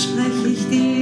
spreche ich dir.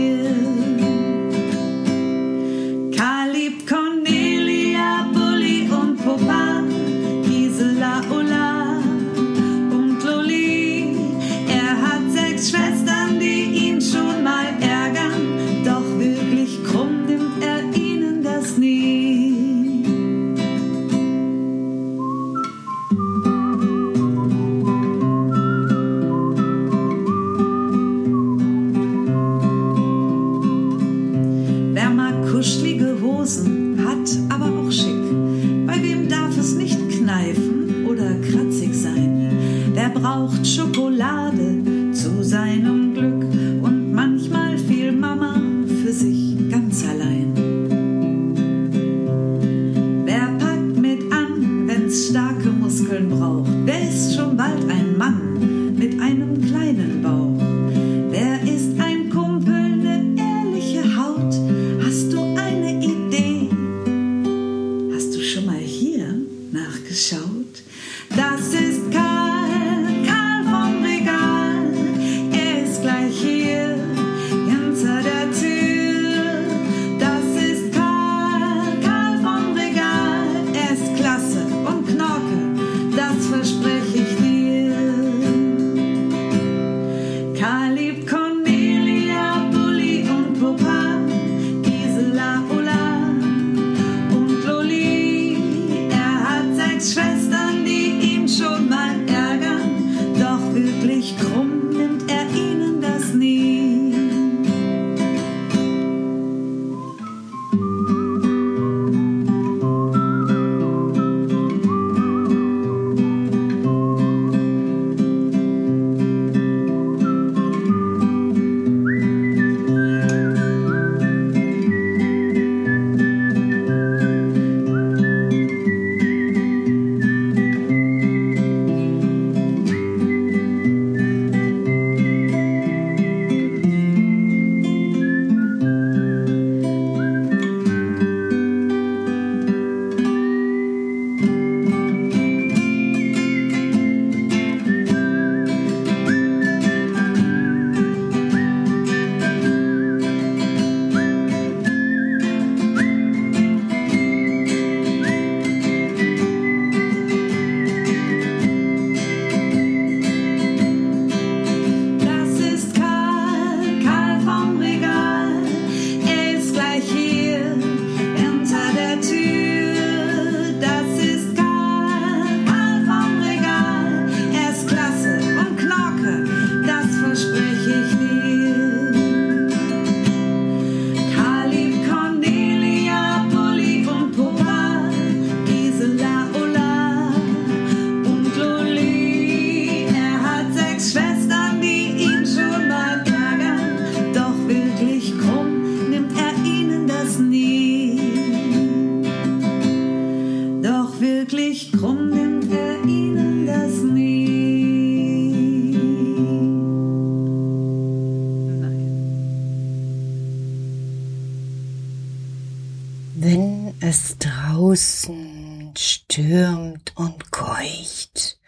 Wenn es draußen stürmt und keucht,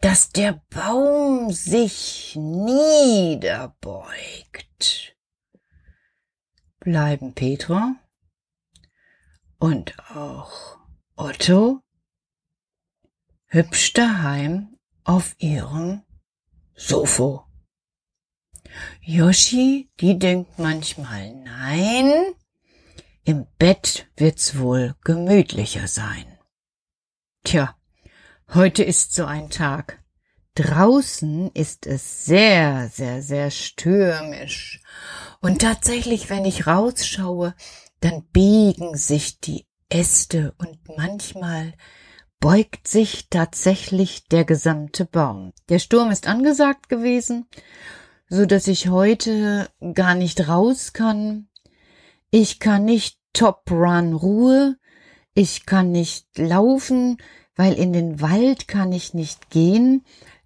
dass der Baum sich niederbeugt, bleiben Petra und auch Otto hübsch daheim auf ihrem Sofa. Yoshi, die denkt manchmal nein, im Bett wird's wohl gemütlicher sein. Tja, heute ist so ein Tag. Draußen ist es sehr, sehr, sehr stürmisch. Und tatsächlich, wenn ich rausschaue, dann biegen sich die Äste und manchmal beugt sich tatsächlich der gesamte Baum. Der Sturm ist angesagt gewesen, so dass ich heute gar nicht raus kann, ich kann nicht Top Run Ruhe. Ich kann nicht laufen, weil in den Wald kann ich nicht gehen,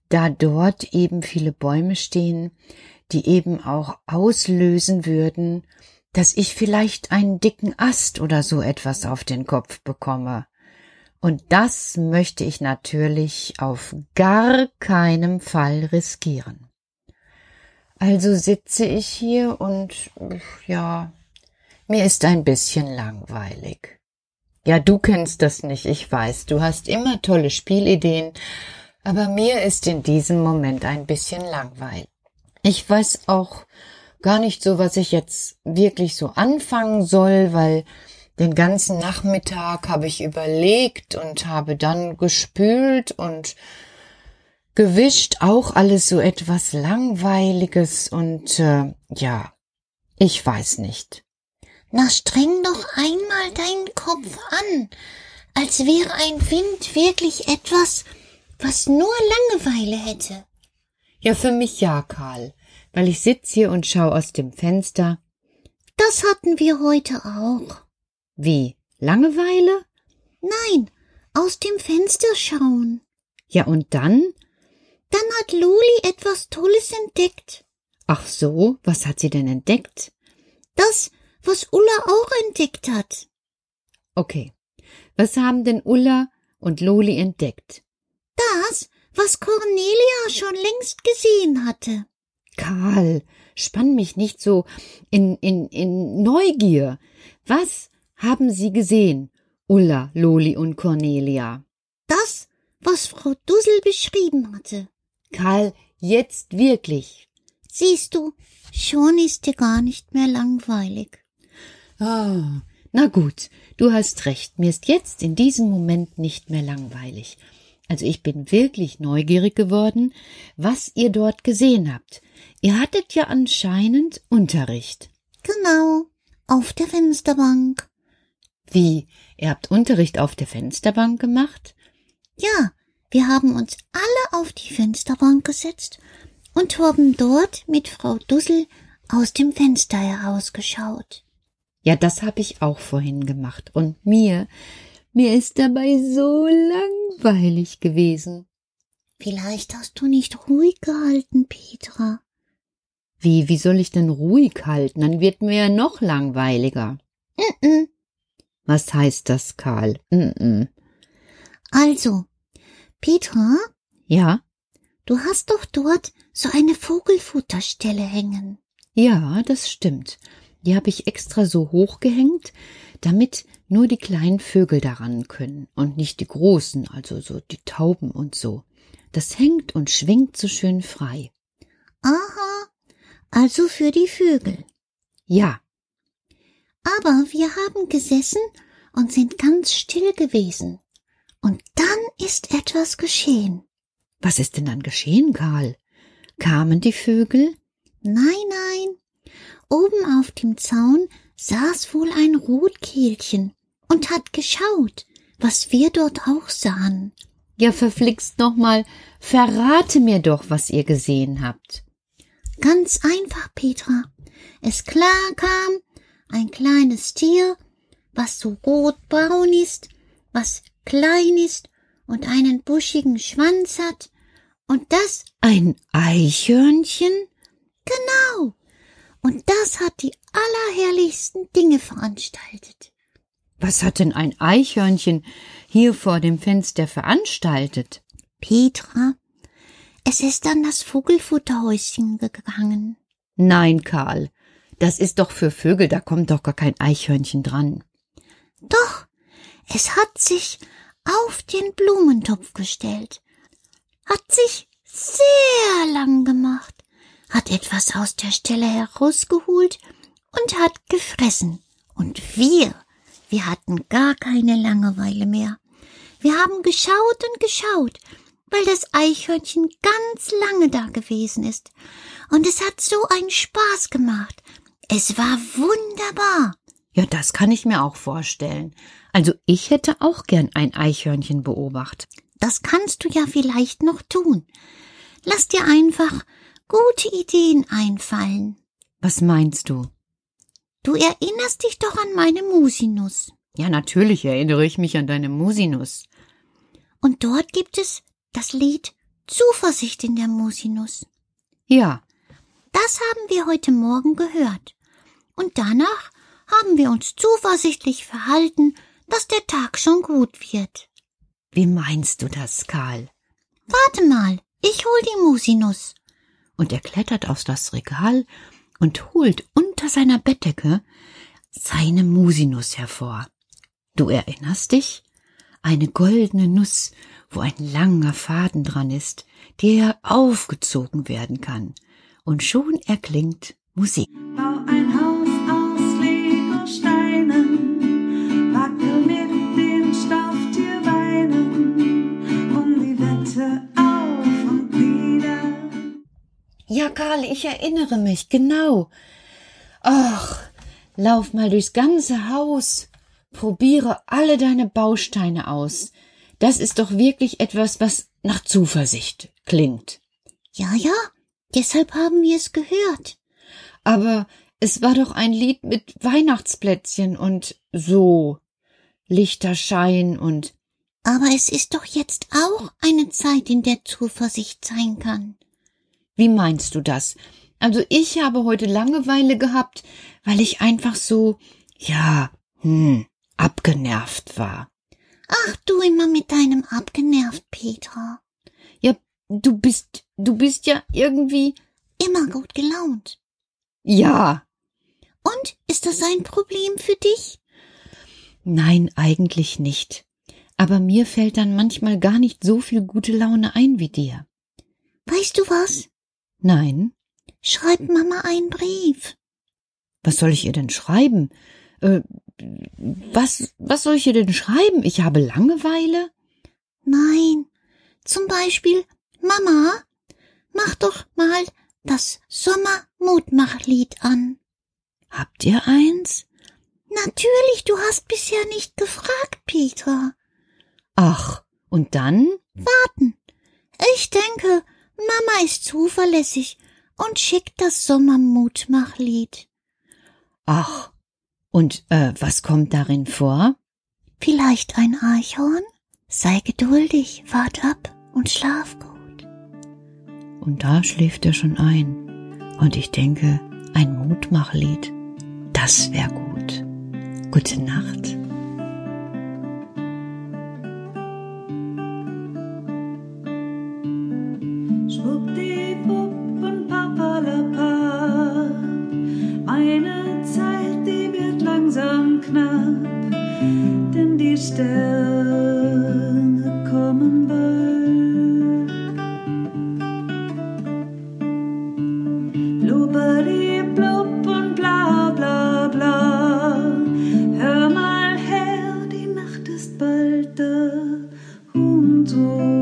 da dort eben viele Bäume stehen, die eben auch auslösen würden, dass ich vielleicht einen dicken Ast oder so etwas auf den Kopf bekomme. Und das möchte ich natürlich auf gar keinem Fall riskieren. Also sitze ich hier und ja, mir ist ein bisschen langweilig. Ja, du kennst das nicht, ich weiß, du hast immer tolle Spielideen, aber mir ist in diesem Moment ein bisschen langweilig. Ich weiß auch gar nicht so, was ich jetzt wirklich so anfangen soll, weil den ganzen Nachmittag habe ich überlegt und habe dann gespült und gewischt, auch alles so etwas Langweiliges und äh, ja, ich weiß nicht. Na, streng doch einmal deinen Kopf an, als wäre ein Wind wirklich etwas, was nur Langeweile hätte. Ja, für mich ja, Karl, weil ich sitz hier und schau aus dem Fenster. Das hatten wir heute auch. Wie? Langeweile? Nein, aus dem Fenster schauen. Ja, und dann? Dann hat Loli etwas Tolles entdeckt. Ach so, was hat sie denn entdeckt? Das, was Ulla auch entdeckt hat. Okay. Was haben denn Ulla und Loli entdeckt? Das, was Cornelia schon längst gesehen hatte. Karl, spann mich nicht so in, in, in Neugier. Was haben Sie gesehen, Ulla, Loli und Cornelia? Das, was Frau Dussel beschrieben hatte. Karl, jetzt wirklich. Siehst du, schon ist dir gar nicht mehr langweilig. Ah, na gut, du hast recht, mir ist jetzt in diesem Moment nicht mehr langweilig. Also ich bin wirklich neugierig geworden, was ihr dort gesehen habt. Ihr hattet ja anscheinend Unterricht. Genau, auf der Fensterbank. Wie? Ihr habt Unterricht auf der Fensterbank gemacht? Ja, wir haben uns alle auf die Fensterbank gesetzt und haben dort mit Frau Dussel aus dem Fenster herausgeschaut. Ja, das habe ich auch vorhin gemacht. Und mir, mir ist dabei so langweilig gewesen. Vielleicht hast du nicht ruhig gehalten, Petra. Wie, wie soll ich denn ruhig halten? Dann wird mir ja noch langweiliger. Mm -mm. Was heißt das, Karl? Mm -mm. Also, Petra, Ja, du hast doch dort so eine Vogelfutterstelle hängen. ja, das stimmt. Die habe ich extra so hochgehängt, damit nur die kleinen Vögel daran können und nicht die großen, also so die Tauben und so. Das hängt und schwingt so schön frei. Aha, also für die Vögel. Ja, Aber wir haben gesessen und sind ganz still gewesen. Und dann ist etwas geschehen. was ist denn dann geschehen, Karl? Kamen die Vögel? Nein, nein. Oben auf dem Zaun saß wohl ein Rotkehlchen und hat geschaut, was wir dort auch sahen. Ja, verflixt nochmal, verrate mir doch, was ihr gesehen habt. Ganz einfach, Petra. Es klar kam ein kleines Tier, was so rotbraun ist, was klein ist und einen buschigen Schwanz hat, und das Ein Eichhörnchen? genau. Und das hat die allerherrlichsten Dinge veranstaltet. Was hat denn ein Eichhörnchen hier vor dem Fenster veranstaltet? Petra, es ist an das Vogelfutterhäuschen gegangen. Nein, Karl, das ist doch für Vögel, da kommt doch gar kein Eichhörnchen dran. Doch, es hat sich auf den Blumentopf gestellt, hat sich sehr lang gemacht, hat etwas aus der Stelle herausgeholt und hat gefressen. Und wir, wir hatten gar keine Langeweile mehr. Wir haben geschaut und geschaut, weil das Eichhörnchen ganz lange da gewesen ist. Und es hat so einen Spaß gemacht. Es war wunderbar. Ja, das kann ich mir auch vorstellen. Also ich hätte auch gern ein Eichhörnchen beobachtet. Das kannst du ja vielleicht noch tun. Lass dir einfach gute Ideen einfallen. Was meinst du? Du erinnerst dich doch an meine Musinus. Ja, natürlich erinnere ich mich an deine Musinus. Und dort gibt es das Lied Zuversicht in der Musinus. Ja, Das haben wir heute Morgen gehört. Und danach haben wir uns zuversichtlich verhalten, dass der Tag schon gut wird. wie meinst du das, Karl? Warte mal, ich hol die Musinus. Und er klettert aus das Regal und holt unter seiner Bettdecke seine Musinus hervor. Du erinnerst dich? Eine goldene Nuss, wo ein langer Faden dran ist, der aufgezogen werden kann. Und schon erklingt Musik. Bau ein Haus Ja, Karl, ich erinnere mich, genau. Ach, lauf mal durchs ganze Haus, probiere alle deine Bausteine aus. Das ist doch wirklich etwas, was nach Zuversicht klingt. Ja, ja, deshalb haben wir es gehört. Aber es war doch ein Lied mit Weihnachtsplätzchen und so. Lichterschein und Aber es ist doch jetzt auch eine Zeit, in der Zuversicht sein kann. Wie meinst du das? Also ich habe heute Langeweile gehabt, weil ich einfach so, ja, hm, abgenervt war. Ach, du immer mit deinem abgenervt, Petra. Ja, du bist, du bist ja irgendwie, Immer gut gelaunt. ja. Und ist das ein Problem für dich? Nein, eigentlich nicht. Aber mir fällt dann manchmal gar nicht so viel gute Laune ein wie dir. Weißt du was? Nein. Schreib Mama einen Brief. Was soll ich ihr denn schreiben? Äh, was, was soll ich ihr denn schreiben? Ich habe Langeweile? Nein. Zum Beispiel, Mama, mach doch mal das Sommermutmachlied an. Habt ihr eins? Natürlich, du hast bisher nicht gefragt, Petra. Ach, und dann? Warten. Ich denke, Mama ist zuverlässig und schickt das Sommermutmachlied. Ach, und äh, was kommt darin vor? Vielleicht ein Eichhorn? Sei geduldig, wart ab und schlaf gut. Und da schläft er schon ein. Und ich denke, ein Mutmachlied, das wär gut. Gute Nacht. Und